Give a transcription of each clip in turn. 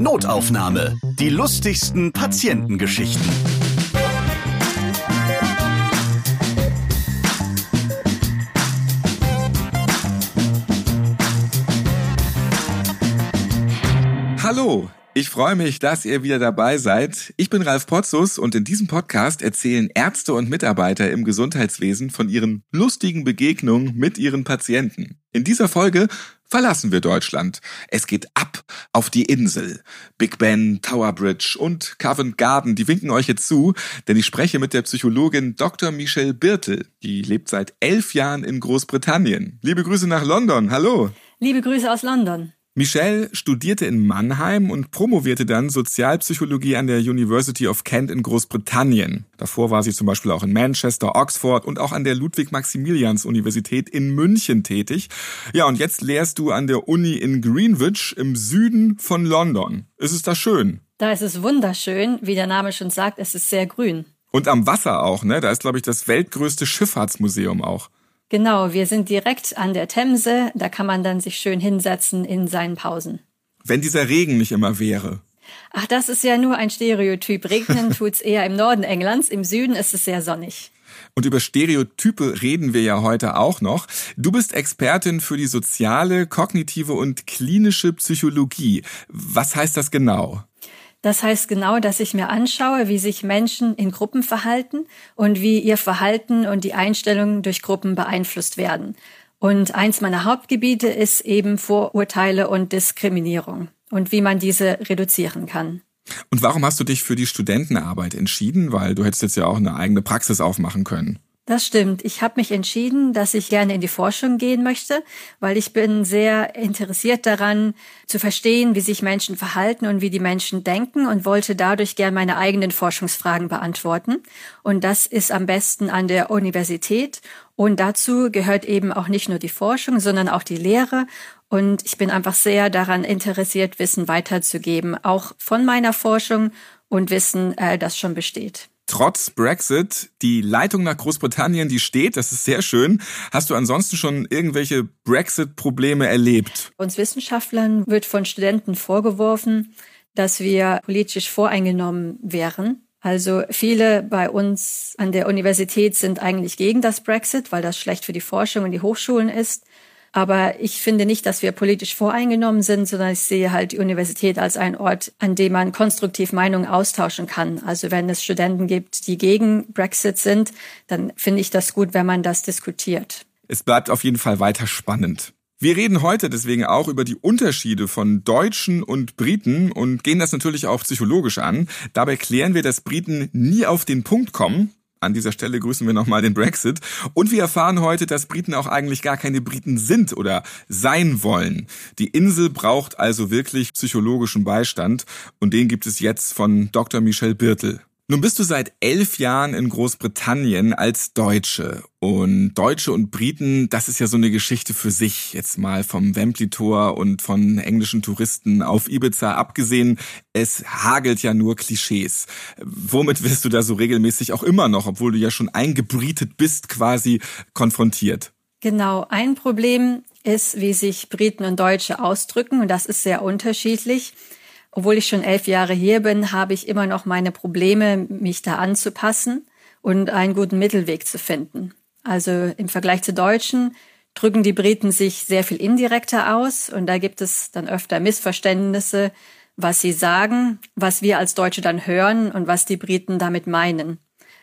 Notaufnahme. Die lustigsten Patientengeschichten. Hallo, ich freue mich, dass ihr wieder dabei seid. Ich bin Ralf Potzus und in diesem Podcast erzählen Ärzte und Mitarbeiter im Gesundheitswesen von ihren lustigen Begegnungen mit ihren Patienten. In dieser Folge verlassen wir Deutschland. Es geht ab auf die Insel. Big Ben, Tower Bridge und Covent Garden, die winken euch jetzt zu, denn ich spreche mit der Psychologin Dr. Michelle Birtel. Die lebt seit elf Jahren in Großbritannien. Liebe Grüße nach London. Hallo. Liebe Grüße aus London. Michelle studierte in Mannheim und promovierte dann Sozialpsychologie an der University of Kent in Großbritannien. Davor war sie zum Beispiel auch in Manchester, Oxford und auch an der Ludwig-Maximilians-Universität in München tätig. Ja, und jetzt lehrst du an der Uni in Greenwich im Süden von London. Ist es da schön? Da ist es wunderschön. Wie der Name schon sagt, es ist sehr grün. Und am Wasser auch, ne? Da ist, glaube ich, das weltgrößte Schifffahrtsmuseum auch. Genau, wir sind direkt an der Themse. Da kann man dann sich schön hinsetzen in seinen Pausen. Wenn dieser Regen nicht immer wäre. Ach, das ist ja nur ein Stereotyp. Regnen tut's eher im Norden Englands, im Süden ist es sehr sonnig. Und über Stereotype reden wir ja heute auch noch. Du bist Expertin für die soziale, kognitive und klinische Psychologie. Was heißt das genau? Das heißt genau, dass ich mir anschaue, wie sich Menschen in Gruppen verhalten und wie ihr Verhalten und die Einstellungen durch Gruppen beeinflusst werden. Und eins meiner Hauptgebiete ist eben Vorurteile und Diskriminierung und wie man diese reduzieren kann. Und warum hast du dich für die Studentenarbeit entschieden? Weil du hättest jetzt ja auch eine eigene Praxis aufmachen können. Das stimmt. Ich habe mich entschieden, dass ich gerne in die Forschung gehen möchte, weil ich bin sehr interessiert daran, zu verstehen, wie sich Menschen verhalten und wie die Menschen denken und wollte dadurch gerne meine eigenen Forschungsfragen beantworten. Und das ist am besten an der Universität. Und dazu gehört eben auch nicht nur die Forschung, sondern auch die Lehre. Und ich bin einfach sehr daran interessiert, Wissen weiterzugeben, auch von meiner Forschung und Wissen, äh, das schon besteht. Trotz Brexit, die Leitung nach Großbritannien, die steht, das ist sehr schön. Hast du ansonsten schon irgendwelche Brexit-Probleme erlebt? Uns Wissenschaftlern wird von Studenten vorgeworfen, dass wir politisch voreingenommen wären. Also viele bei uns an der Universität sind eigentlich gegen das Brexit, weil das schlecht für die Forschung und die Hochschulen ist. Aber ich finde nicht, dass wir politisch voreingenommen sind, sondern ich sehe halt die Universität als ein Ort, an dem man konstruktiv Meinungen austauschen kann. Also wenn es Studenten gibt, die gegen Brexit sind, dann finde ich das gut, wenn man das diskutiert. Es bleibt auf jeden Fall weiter spannend. Wir reden heute deswegen auch über die Unterschiede von Deutschen und Briten und gehen das natürlich auch psychologisch an. Dabei klären wir, dass Briten nie auf den Punkt kommen, an dieser Stelle grüßen wir nochmal den Brexit. Und wir erfahren heute, dass Briten auch eigentlich gar keine Briten sind oder sein wollen. Die Insel braucht also wirklich psychologischen Beistand und den gibt es jetzt von Dr. Michel Birtel. Nun bist du seit elf Jahren in Großbritannien als Deutsche. Und Deutsche und Briten, das ist ja so eine Geschichte für sich. Jetzt mal vom Wembley-Tor und von englischen Touristen auf Ibiza abgesehen. Es hagelt ja nur Klischees. Womit wirst du da so regelmäßig auch immer noch, obwohl du ja schon eingebrietet bist, quasi konfrontiert? Genau. Ein Problem ist, wie sich Briten und Deutsche ausdrücken. Und das ist sehr unterschiedlich. Obwohl ich schon elf Jahre hier bin, habe ich immer noch meine Probleme, mich da anzupassen und einen guten Mittelweg zu finden. Also im Vergleich zu Deutschen drücken die Briten sich sehr viel indirekter aus und da gibt es dann öfter Missverständnisse, was sie sagen, was wir als Deutsche dann hören und was die Briten damit meinen.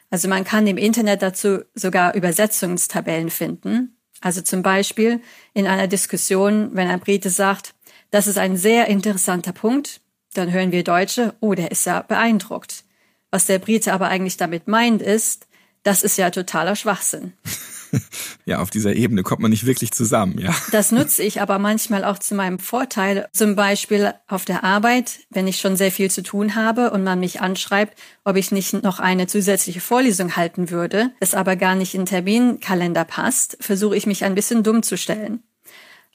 Also man kann im Internet dazu sogar Übersetzungstabellen finden. Also zum Beispiel in einer Diskussion, wenn ein Brite sagt, das ist ein sehr interessanter Punkt, dann hören wir Deutsche, oh, der ist ja beeindruckt. Was der Brite aber eigentlich damit meint, ist, das ist ja totaler Schwachsinn. ja, auf dieser Ebene kommt man nicht wirklich zusammen, ja. Das nutze ich aber manchmal auch zu meinem Vorteil. Zum Beispiel auf der Arbeit, wenn ich schon sehr viel zu tun habe und man mich anschreibt, ob ich nicht noch eine zusätzliche Vorlesung halten würde, es aber gar nicht in den Terminkalender passt, versuche ich mich ein bisschen dumm zu stellen.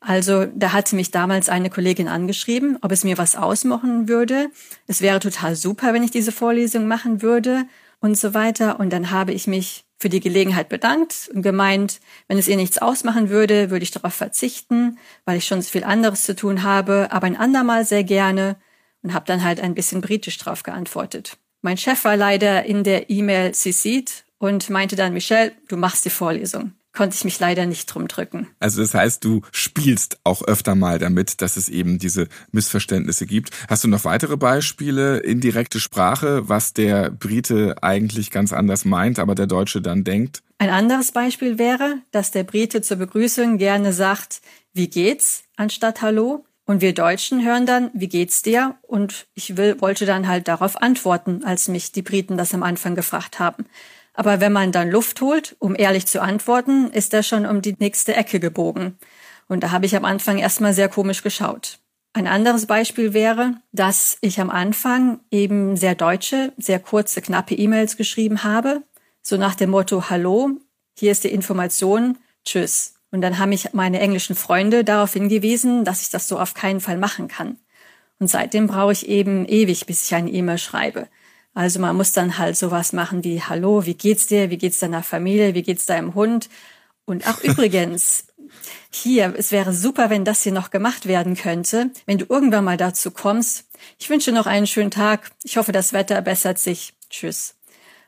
Also da hatte mich damals eine Kollegin angeschrieben, ob es mir was ausmachen würde. Es wäre total super, wenn ich diese Vorlesung machen würde und so weiter. Und dann habe ich mich für die Gelegenheit bedankt und gemeint, wenn es ihr nichts ausmachen würde, würde ich darauf verzichten, weil ich schon so viel anderes zu tun habe, aber ein andermal sehr gerne. und habe dann halt ein bisschen britisch drauf geantwortet. Mein Chef war leider in der E-Mail CC'd und meinte dann, Michelle, du machst die Vorlesung konnte ich mich leider nicht drum drücken. Also das heißt, du spielst auch öfter mal damit, dass es eben diese Missverständnisse gibt. Hast du noch weitere Beispiele, indirekte Sprache, was der Brite eigentlich ganz anders meint, aber der Deutsche dann denkt? Ein anderes Beispiel wäre, dass der Brite zur Begrüßung gerne sagt, wie geht's, anstatt Hallo. Und wir Deutschen hören dann, wie geht's dir? Und ich will, wollte dann halt darauf antworten, als mich die Briten das am Anfang gefragt haben. Aber wenn man dann Luft holt, um ehrlich zu antworten, ist er schon um die nächste Ecke gebogen. Und da habe ich am Anfang erstmal sehr komisch geschaut. Ein anderes Beispiel wäre, dass ich am Anfang eben sehr deutsche, sehr kurze, knappe E-Mails geschrieben habe, so nach dem Motto Hallo, hier ist die Information, tschüss. Und dann haben mich meine englischen Freunde darauf hingewiesen, dass ich das so auf keinen Fall machen kann. Und seitdem brauche ich eben ewig, bis ich eine E-Mail schreibe. Also man muss dann halt sowas machen wie Hallo, wie geht's dir? Wie geht's deiner Familie? Wie geht's deinem Hund? Und ach übrigens, hier, es wäre super, wenn das hier noch gemacht werden könnte, wenn du irgendwann mal dazu kommst. Ich wünsche noch einen schönen Tag. Ich hoffe, das Wetter bessert sich. Tschüss.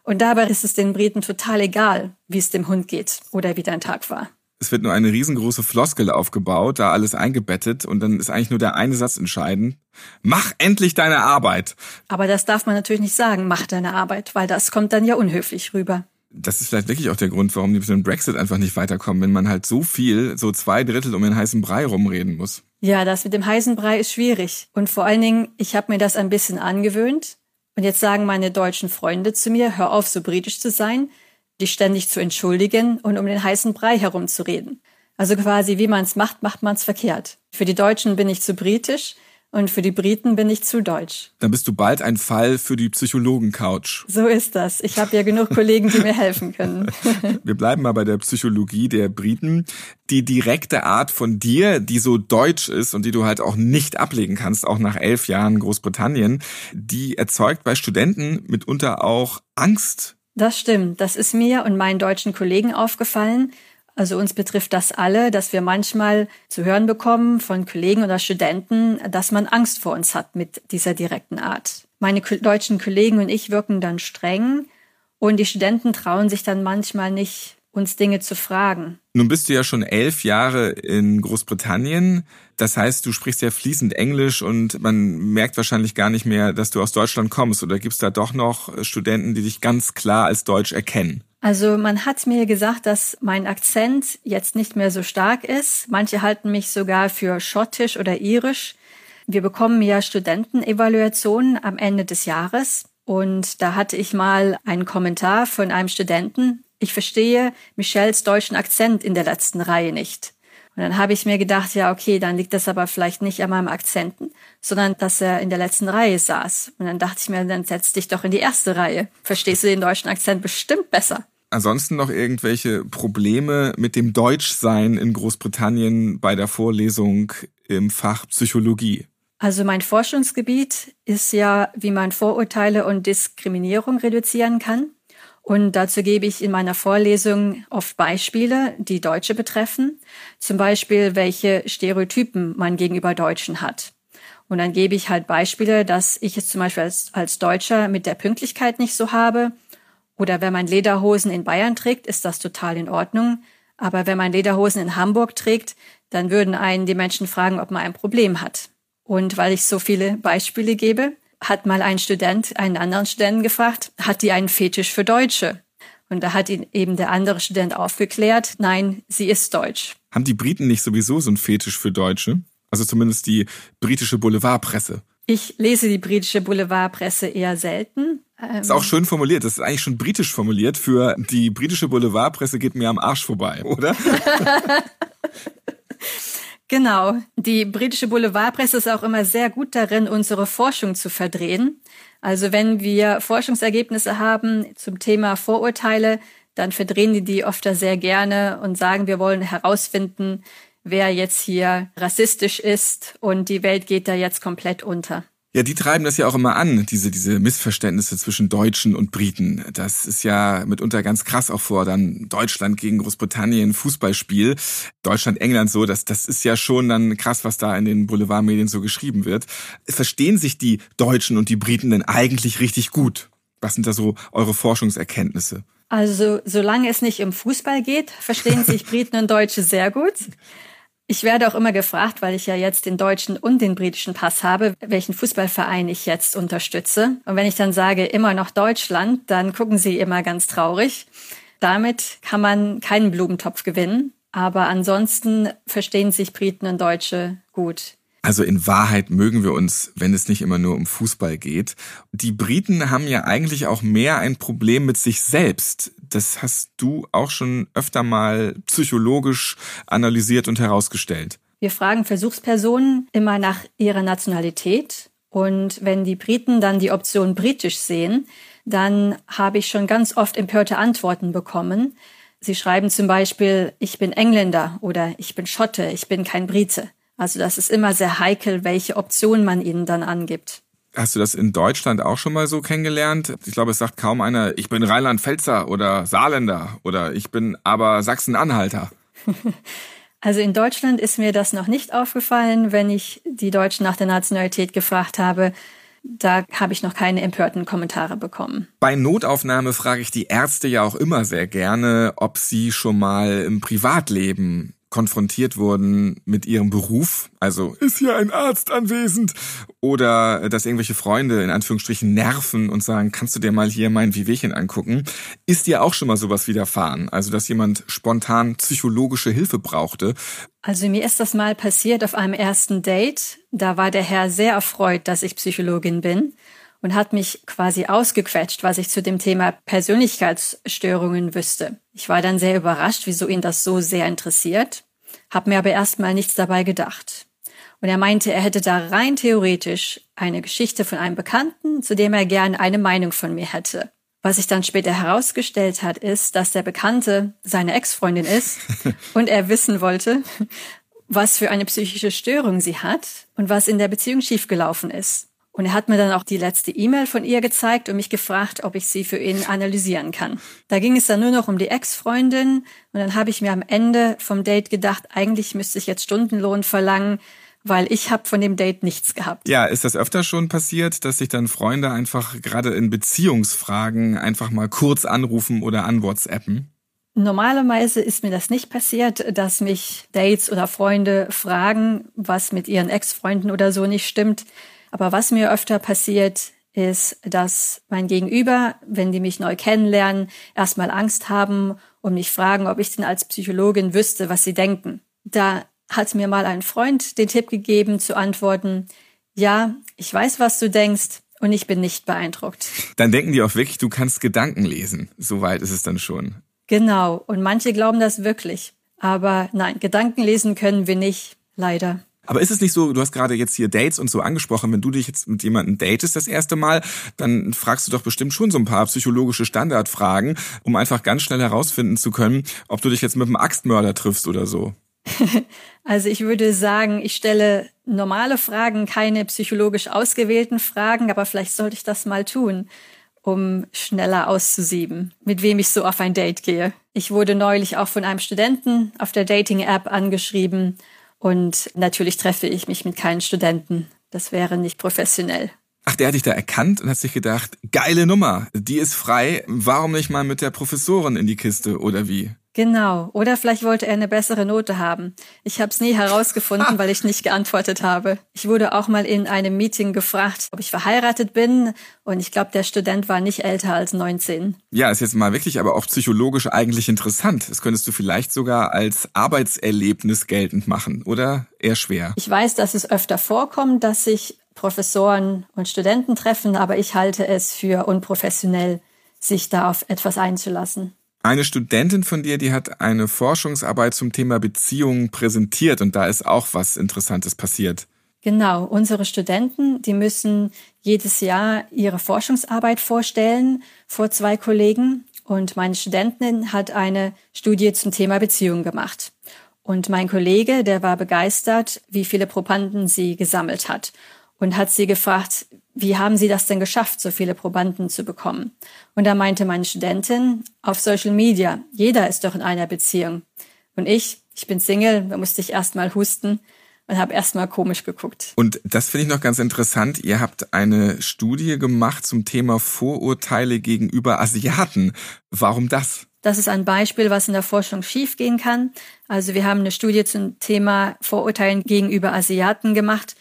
Und dabei ist es den Briten total egal, wie es dem Hund geht oder wie dein Tag war es wird nur eine riesengroße Floskel aufgebaut, da alles eingebettet und dann ist eigentlich nur der eine Satz entscheidend. Mach endlich deine Arbeit. Aber das darf man natürlich nicht sagen, mach deine Arbeit, weil das kommt dann ja unhöflich rüber. Das ist vielleicht wirklich auch der Grund, warum die mit dem Brexit einfach nicht weiterkommen, wenn man halt so viel, so zwei Drittel um den heißen Brei rumreden muss. Ja, das mit dem heißen Brei ist schwierig. Und vor allen Dingen, ich habe mir das ein bisschen angewöhnt. Und jetzt sagen meine deutschen Freunde zu mir, hör auf, so britisch zu sein dich ständig zu entschuldigen und um den heißen Brei herumzureden. Also quasi, wie man es macht, macht man es verkehrt. Für die Deutschen bin ich zu britisch und für die Briten bin ich zu deutsch. Dann bist du bald ein Fall für die Psychologen-Couch. So ist das. Ich habe ja genug Kollegen, die mir helfen können. Wir bleiben mal bei der Psychologie der Briten. Die direkte Art von dir, die so deutsch ist und die du halt auch nicht ablegen kannst, auch nach elf Jahren Großbritannien, die erzeugt bei Studenten mitunter auch Angst das stimmt. Das ist mir und meinen deutschen Kollegen aufgefallen. Also uns betrifft das alle, dass wir manchmal zu hören bekommen von Kollegen oder Studenten, dass man Angst vor uns hat mit dieser direkten Art. Meine deutschen Kollegen und ich wirken dann streng und die Studenten trauen sich dann manchmal nicht, uns Dinge zu fragen. Nun bist du ja schon elf Jahre in Großbritannien. Das heißt, du sprichst ja fließend Englisch und man merkt wahrscheinlich gar nicht mehr, dass du aus Deutschland kommst. Oder gibt es da doch noch Studenten, die dich ganz klar als Deutsch erkennen? Also man hat mir gesagt, dass mein Akzent jetzt nicht mehr so stark ist. Manche halten mich sogar für schottisch oder irisch. Wir bekommen ja Studentenevaluationen am Ende des Jahres. Und da hatte ich mal einen Kommentar von einem Studenten, ich verstehe Michels deutschen Akzent in der letzten Reihe nicht. Und dann habe ich mir gedacht, ja, okay, dann liegt das aber vielleicht nicht an meinem Akzenten, sondern dass er in der letzten Reihe saß. Und dann dachte ich mir, dann setz dich doch in die erste Reihe. Verstehst du den deutschen Akzent bestimmt besser. Ansonsten noch irgendwelche Probleme mit dem Deutschsein in Großbritannien bei der Vorlesung im Fach Psychologie? Also mein Forschungsgebiet ist ja, wie man Vorurteile und Diskriminierung reduzieren kann. Und dazu gebe ich in meiner Vorlesung oft Beispiele, die Deutsche betreffen. Zum Beispiel, welche Stereotypen man gegenüber Deutschen hat. Und dann gebe ich halt Beispiele, dass ich es zum Beispiel als, als Deutscher mit der Pünktlichkeit nicht so habe. Oder wenn man Lederhosen in Bayern trägt, ist das total in Ordnung. Aber wenn man Lederhosen in Hamburg trägt, dann würden einen die Menschen fragen, ob man ein Problem hat. Und weil ich so viele Beispiele gebe, hat mal ein Student einen anderen Studenten gefragt, hat die einen Fetisch für Deutsche? Und da hat ihn eben der andere Student aufgeklärt, nein, sie ist deutsch. Haben die Briten nicht sowieso so einen Fetisch für Deutsche? Also zumindest die britische Boulevardpresse. Ich lese die britische Boulevardpresse eher selten. ist auch schön formuliert. Das ist eigentlich schon britisch formuliert. Für die britische Boulevardpresse geht mir am Arsch vorbei, oder? Genau. Die britische Boulevardpresse ist auch immer sehr gut darin, unsere Forschung zu verdrehen. Also wenn wir Forschungsergebnisse haben zum Thema Vorurteile, dann verdrehen die die oft sehr gerne und sagen, wir wollen herausfinden, wer jetzt hier rassistisch ist und die Welt geht da jetzt komplett unter. Ja, die treiben das ja auch immer an, diese, diese Missverständnisse zwischen Deutschen und Briten. Das ist ja mitunter ganz krass auch vor dann Deutschland gegen Großbritannien Fußballspiel. Deutschland, England so, das, das ist ja schon dann krass, was da in den Boulevardmedien so geschrieben wird. Verstehen sich die Deutschen und die Briten denn eigentlich richtig gut? Was sind da so eure Forschungserkenntnisse? Also, solange es nicht um Fußball geht, verstehen sich Briten und Deutsche sehr gut. Ich werde auch immer gefragt, weil ich ja jetzt den deutschen und den britischen Pass habe, welchen Fußballverein ich jetzt unterstütze. Und wenn ich dann sage, immer noch Deutschland, dann gucken sie immer ganz traurig. Damit kann man keinen Blumentopf gewinnen. Aber ansonsten verstehen sich Briten und Deutsche gut. Also in Wahrheit mögen wir uns, wenn es nicht immer nur um Fußball geht. Die Briten haben ja eigentlich auch mehr ein Problem mit sich selbst das hast du auch schon öfter mal psychologisch analysiert und herausgestellt. Wir fragen Versuchspersonen immer nach ihrer Nationalität. Und wenn die Briten dann die Option britisch sehen, dann habe ich schon ganz oft empörte Antworten bekommen. Sie schreiben zum Beispiel, ich bin Engländer oder ich bin Schotte, ich bin kein Brite. Also das ist immer sehr heikel, welche Option man ihnen dann angibt. Hast du das in Deutschland auch schon mal so kennengelernt? Ich glaube, es sagt kaum einer, ich bin Rheinland-Pfälzer oder Saarländer oder ich bin aber Sachsen-Anhalter. Also in Deutschland ist mir das noch nicht aufgefallen, wenn ich die Deutschen nach der Nationalität gefragt habe. Da habe ich noch keine empörten Kommentare bekommen. Bei Notaufnahme frage ich die Ärzte ja auch immer sehr gerne, ob sie schon mal im Privatleben konfrontiert wurden mit ihrem Beruf, also ist hier ein Arzt anwesend, oder dass irgendwelche Freunde in Anführungsstrichen nerven und sagen, kannst du dir mal hier mein Wehwehchen angucken, ist dir auch schon mal sowas widerfahren, also dass jemand spontan psychologische Hilfe brauchte? Also mir ist das mal passiert auf einem ersten Date, da war der Herr sehr erfreut, dass ich Psychologin bin und hat mich quasi ausgequetscht, was ich zu dem Thema Persönlichkeitsstörungen wüsste. Ich war dann sehr überrascht, wieso ihn das so sehr interessiert, habe mir aber erstmal nichts dabei gedacht. Und er meinte, er hätte da rein theoretisch eine Geschichte von einem Bekannten, zu dem er gern eine Meinung von mir hätte. Was sich dann später herausgestellt hat, ist, dass der Bekannte seine Ex-Freundin ist und er wissen wollte, was für eine psychische Störung sie hat und was in der Beziehung schiefgelaufen ist. Und er hat mir dann auch die letzte E-Mail von ihr gezeigt und mich gefragt, ob ich sie für ihn analysieren kann. Da ging es dann nur noch um die Ex-Freundin und dann habe ich mir am Ende vom Date gedacht, eigentlich müsste ich jetzt Stundenlohn verlangen, weil ich habe von dem Date nichts gehabt. Ja, ist das öfter schon passiert, dass sich dann Freunde einfach gerade in Beziehungsfragen einfach mal kurz anrufen oder an WhatsAppen? Normalerweise ist mir das nicht passiert, dass mich Dates oder Freunde fragen, was mit ihren Ex-Freunden oder so nicht stimmt. Aber was mir öfter passiert, ist, dass mein Gegenüber, wenn die mich neu kennenlernen, erstmal Angst haben und mich fragen, ob ich denn als Psychologin wüsste, was sie denken. Da hat mir mal ein Freund den Tipp gegeben zu antworten, ja, ich weiß, was du denkst und ich bin nicht beeindruckt. Dann denken die auch wirklich, du kannst Gedanken lesen. Soweit ist es dann schon. Genau. Und manche glauben das wirklich. Aber nein, Gedanken lesen können wir nicht. Leider. Aber ist es nicht so, du hast gerade jetzt hier Dates und so angesprochen, wenn du dich jetzt mit jemandem datest das erste Mal, dann fragst du doch bestimmt schon so ein paar psychologische Standardfragen, um einfach ganz schnell herausfinden zu können, ob du dich jetzt mit einem Axtmörder triffst oder so. Also ich würde sagen, ich stelle normale Fragen, keine psychologisch ausgewählten Fragen, aber vielleicht sollte ich das mal tun, um schneller auszusieben, mit wem ich so auf ein Date gehe. Ich wurde neulich auch von einem Studenten auf der Dating-App angeschrieben und natürlich treffe ich mich mit keinen Studenten. Das wäre nicht professionell. Ach, der hat dich da erkannt und hat sich gedacht, geile Nummer, die ist frei, warum nicht mal mit der Professorin in die Kiste oder wie? Genau. Oder vielleicht wollte er eine bessere Note haben. Ich habe es nie herausgefunden, weil ich nicht geantwortet habe. Ich wurde auch mal in einem Meeting gefragt, ob ich verheiratet bin. Und ich glaube, der Student war nicht älter als 19. Ja, ist jetzt mal wirklich aber auch psychologisch eigentlich interessant. Das könntest du vielleicht sogar als Arbeitserlebnis geltend machen, oder? Eher schwer. Ich weiß, dass es öfter vorkommt, dass sich Professoren und Studenten treffen, aber ich halte es für unprofessionell, sich da auf etwas einzulassen. Eine Studentin von dir, die hat eine Forschungsarbeit zum Thema Beziehungen präsentiert und da ist auch was Interessantes passiert. Genau, unsere Studenten, die müssen jedes Jahr ihre Forschungsarbeit vorstellen vor zwei Kollegen und meine Studentin hat eine Studie zum Thema Beziehungen gemacht. Und mein Kollege, der war begeistert, wie viele Probanden sie gesammelt hat. und hat sie gefragt, wie haben Sie das denn geschafft, so viele Probanden zu bekommen? Und da meinte meine Studentin, auf Social Media, jeder ist doch in einer Beziehung. Und ich, ich bin Single, da musste ich erst mal husten und habe erst mal komisch geguckt. Und das finde ich noch ganz interessant. Ihr habt eine Studie gemacht zum Thema Vorurteile gegenüber Asiaten. Warum das? Das ist ein Beispiel, was in der Forschung schiefgehen kann. Also wir haben eine Studie zum Thema Vorurteilen gegenüber Asiaten gemacht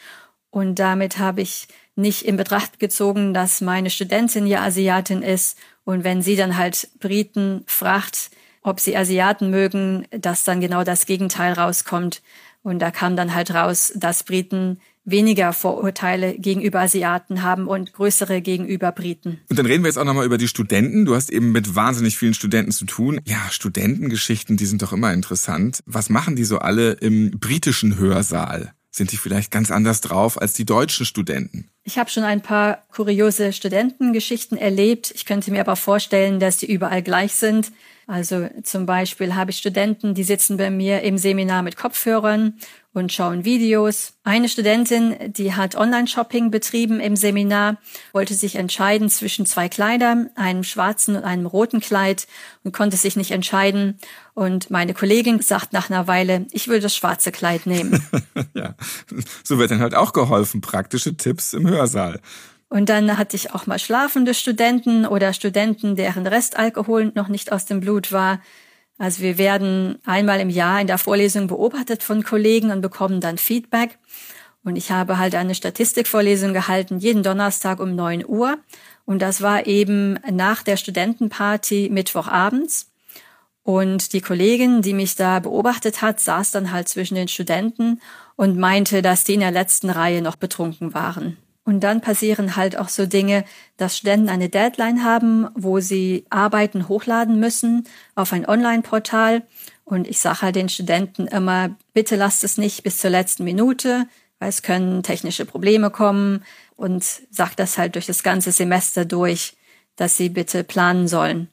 und damit habe ich nicht in Betracht gezogen, dass meine Studentin ja Asiatin ist und wenn sie dann halt Briten fragt, ob sie Asiaten mögen, dass dann genau das Gegenteil rauskommt. Und da kam dann halt raus, dass Briten weniger Vorurteile gegenüber Asiaten haben und größere gegenüber Briten. Und dann reden wir jetzt auch nochmal über die Studenten. Du hast eben mit wahnsinnig vielen Studenten zu tun. Ja, Studentengeschichten, die sind doch immer interessant. Was machen die so alle im britischen Hörsaal? Sind die vielleicht ganz anders drauf als die deutschen Studenten? Ich habe schon ein paar kuriose Studentengeschichten erlebt. Ich könnte mir aber vorstellen, dass die überall gleich sind. Also zum Beispiel habe ich Studenten, die sitzen bei mir im Seminar mit Kopfhörern und schauen Videos. Eine Studentin, die hat Online-Shopping betrieben im Seminar, wollte sich entscheiden zwischen zwei Kleidern, einem schwarzen und einem roten Kleid und konnte sich nicht entscheiden. Und meine Kollegin sagt nach einer Weile, ich will das schwarze Kleid nehmen. ja, so wird dann halt auch geholfen. Praktische Tipps im Hörsaal. Und dann hatte ich auch mal schlafende Studenten oder Studenten, deren Restalkohol noch nicht aus dem Blut war. Also wir werden einmal im Jahr in der Vorlesung beobachtet von Kollegen und bekommen dann Feedback. Und ich habe halt eine Statistikvorlesung gehalten, jeden Donnerstag um 9 Uhr. Und das war eben nach der Studentenparty Mittwochabends. Und die Kollegin, die mich da beobachtet hat, saß dann halt zwischen den Studenten und meinte, dass die in der letzten Reihe noch betrunken waren. Und dann passieren halt auch so Dinge, dass Studenten eine Deadline haben, wo sie Arbeiten hochladen müssen auf ein Online-Portal. Und ich sage halt den Studenten immer, bitte lasst es nicht bis zur letzten Minute, weil es können technische Probleme kommen und sagt das halt durch das ganze Semester durch, dass sie bitte planen sollen.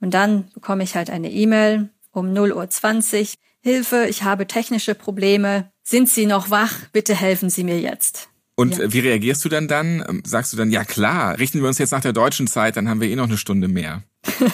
Und dann bekomme ich halt eine E-Mail um 0.20 Uhr. Hilfe, ich habe technische Probleme. Sind Sie noch wach? Bitte helfen Sie mir jetzt. Und ja. wie reagierst du dann dann? Ähm, sagst du dann, ja klar, richten wir uns jetzt nach der deutschen Zeit, dann haben wir eh noch eine Stunde mehr.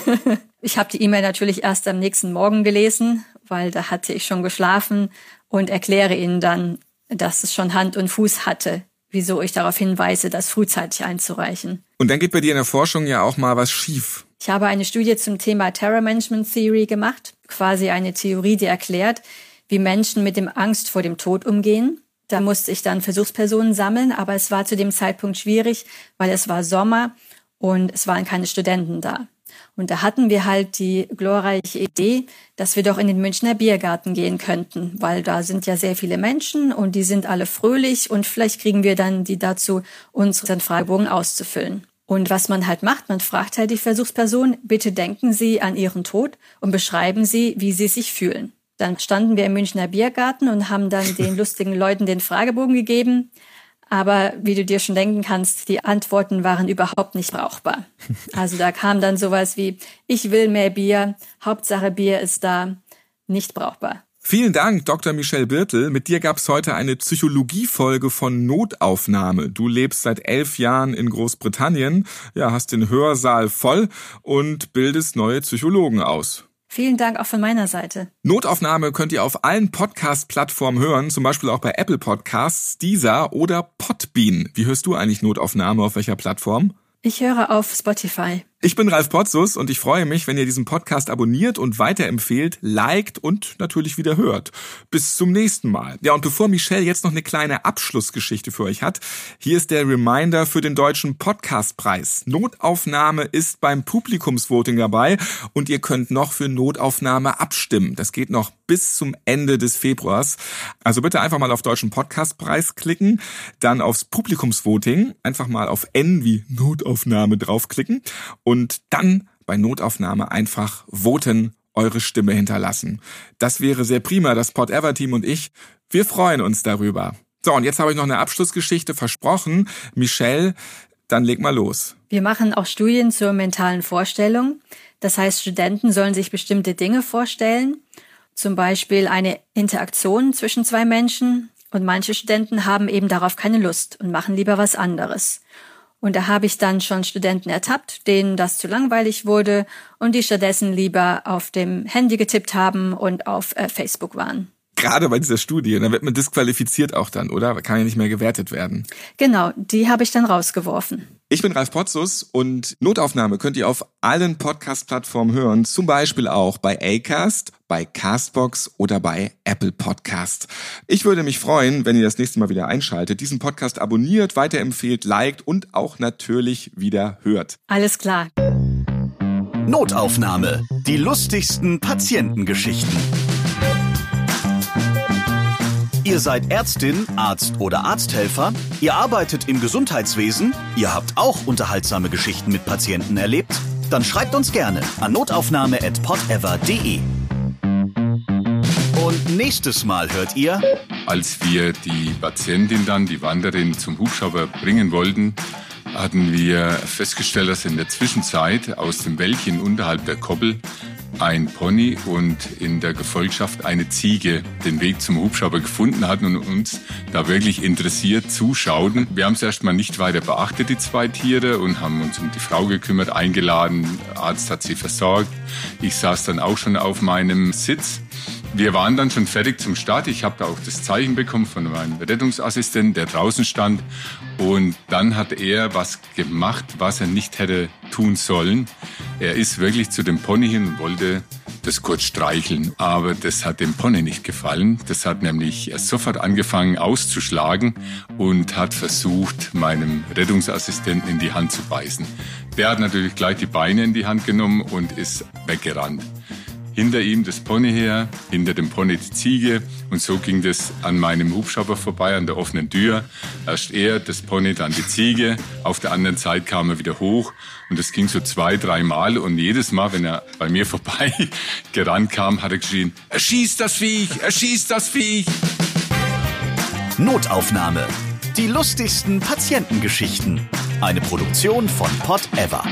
ich habe die E-Mail natürlich erst am nächsten Morgen gelesen, weil da hatte ich schon geschlafen und erkläre ihnen dann, dass es schon Hand und Fuß hatte, wieso ich darauf hinweise, das frühzeitig einzureichen. Und dann geht bei dir in der Forschung ja auch mal was schief. Ich habe eine Studie zum Thema Terror Management Theory gemacht, quasi eine Theorie, die erklärt, wie Menschen mit dem Angst vor dem Tod umgehen. Da musste ich dann Versuchspersonen sammeln, aber es war zu dem Zeitpunkt schwierig, weil es war Sommer und es waren keine Studenten da. Und da hatten wir halt die glorreiche Idee, dass wir doch in den Münchner Biergarten gehen könnten, weil da sind ja sehr viele Menschen und die sind alle fröhlich und vielleicht kriegen wir dann die dazu, unseren Fragebogen auszufüllen. Und was man halt macht, man fragt halt die Versuchsperson, bitte denken Sie an Ihren Tod und beschreiben Sie, wie Sie sich fühlen. Dann standen wir im Münchner Biergarten und haben dann den lustigen Leuten den Fragebogen gegeben. Aber wie du dir schon denken kannst, die Antworten waren überhaupt nicht brauchbar. Also da kam dann sowas wie, ich will mehr Bier, Hauptsache Bier ist da, nicht brauchbar. Vielen Dank, Dr. Michelle Birtel. Mit dir gab's heute eine Psychologiefolge von Notaufnahme. Du lebst seit elf Jahren in Großbritannien, ja, hast den Hörsaal voll und bildest neue Psychologen aus. Vielen Dank auch von meiner Seite. Notaufnahme könnt ihr auf allen Podcast-Plattformen hören, zum Beispiel auch bei Apple Podcasts, Deezer oder Podbean. Wie hörst du eigentlich Notaufnahme auf welcher Plattform? Ich höre auf Spotify. Ich bin Ralf Potzus und ich freue mich, wenn ihr diesen Podcast abonniert und weiterempfehlt, liked und natürlich wieder hört. Bis zum nächsten Mal. Ja, und bevor Michelle jetzt noch eine kleine Abschlussgeschichte für euch hat, hier ist der Reminder für den deutschen Podcastpreis. Notaufnahme ist beim Publikumsvoting dabei und ihr könnt noch für Notaufnahme abstimmen. Das geht noch bis zum Ende des Februars. Also bitte einfach mal auf deutschen Podcastpreis klicken, dann aufs Publikumsvoting, einfach mal auf N wie Notaufnahme draufklicken und dann bei Notaufnahme einfach voten, eure Stimme hinterlassen. Das wäre sehr prima, das Pod Ever Team und ich, wir freuen uns darüber. So, und jetzt habe ich noch eine Abschlussgeschichte versprochen. Michelle, dann leg mal los. Wir machen auch Studien zur mentalen Vorstellung. Das heißt, Studenten sollen sich bestimmte Dinge vorstellen. Zum Beispiel eine Interaktion zwischen zwei Menschen, Und manche Studenten haben eben darauf keine Lust und machen lieber was anderes. Und da habe ich dann schon Studenten ertappt, denen das zu langweilig wurde und die stattdessen lieber auf dem Handy getippt haben und auf äh, Facebook waren. Gerade bei dieser Studie, da wird man disqualifiziert auch dann, oder? Kann ja nicht mehr gewertet werden. Genau, die habe ich dann rausgeworfen. Ich bin Ralf Potzus und Notaufnahme könnt ihr auf allen Podcast-Plattformen hören, zum Beispiel auch bei Acast, bei Castbox oder bei Apple Podcast. Ich würde mich freuen, wenn ihr das nächste Mal wieder einschaltet, diesen Podcast abonniert, weiterempfehlt, liked und auch natürlich wieder hört. Alles klar. Notaufnahme. Die lustigsten Patientengeschichten. Ihr seid Ärztin, Arzt oder Arzthelfer, ihr arbeitet im Gesundheitswesen, ihr habt auch unterhaltsame Geschichten mit Patienten erlebt? Dann schreibt uns gerne an notaufnahme.podever.de. Und nächstes Mal hört ihr. Als wir die Patientin dann, die Wanderin, zum Hubschrauber bringen wollten, hatten wir festgestellt, dass in der Zwischenzeit aus dem Wäldchen unterhalb der Koppel ein Pony und in der Gefolgschaft eine Ziege den Weg zum Hubschrauber gefunden hatten und uns da wirklich interessiert zuschauten. Wir haben es erstmal nicht weiter beachtet, die zwei Tiere, und haben uns um die Frau gekümmert, eingeladen. Der Arzt hat sie versorgt. Ich saß dann auch schon auf meinem Sitz wir waren dann schon fertig zum Start. Ich habe da auch das Zeichen bekommen von meinem Rettungsassistenten, der draußen stand. Und dann hat er was gemacht, was er nicht hätte tun sollen. Er ist wirklich zu dem Pony hin und wollte das kurz streicheln. Aber das hat dem Pony nicht gefallen. Das hat nämlich sofort angefangen auszuschlagen und hat versucht, meinem Rettungsassistenten in die Hand zu beißen. Der hat natürlich gleich die Beine in die Hand genommen und ist weggerannt hinter ihm das Pony her, hinter dem Pony die Ziege und so ging das an meinem Hubschrauber vorbei, an der offenen Tür. Erst er, das Pony, dann die Ziege. Auf der anderen Seite kam er wieder hoch und das ging so zwei, drei Mal und jedes Mal, wenn er bei mir vorbei gerannt kam, hat er geschrien, erschießt das Viech, erschießt das Viech. Notaufnahme. Die lustigsten Patientengeschichten. Eine Produktion von Pot Ever.